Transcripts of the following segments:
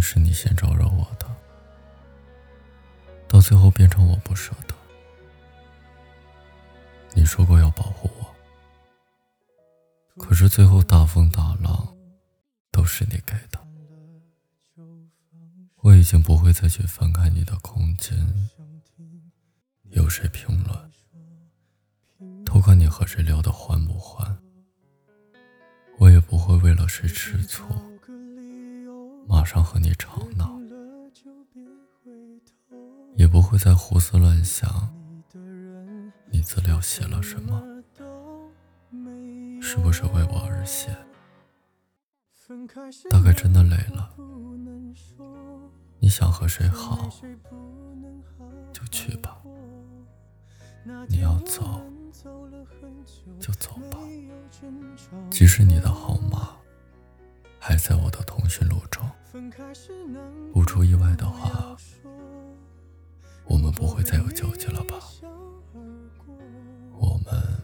是你先招惹我的，到最后变成我不舍得。你说过要保护我，可是最后大风大浪都是你给的。我已经不会再去翻看你的空间，有谁评论，偷看你和谁聊得欢不欢。我也不会为了谁吃醋，马上和你吵闹，也不会再胡思乱想，你资料写了什么，是不是为我而写？大概真的累了。你想和谁好，就去吧。你要走，就走吧。即使你的号码还在我的通讯录中，不出意外的话，我们不会再有交集了吧？我们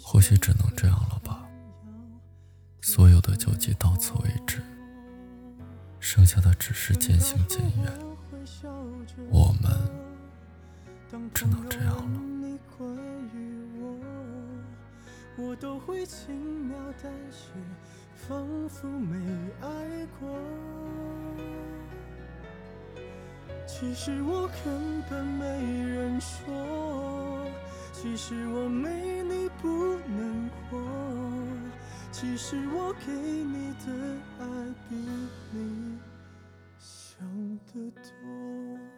或许只能这样了吧？所有的交集到此为止。剩下的只是渐行渐远，我们只能这样了。都会轻描淡写，仿佛没爱过。其实我根本没人说，其实我没你不能活，其实我给你的爱比你想。的多。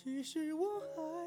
其实我还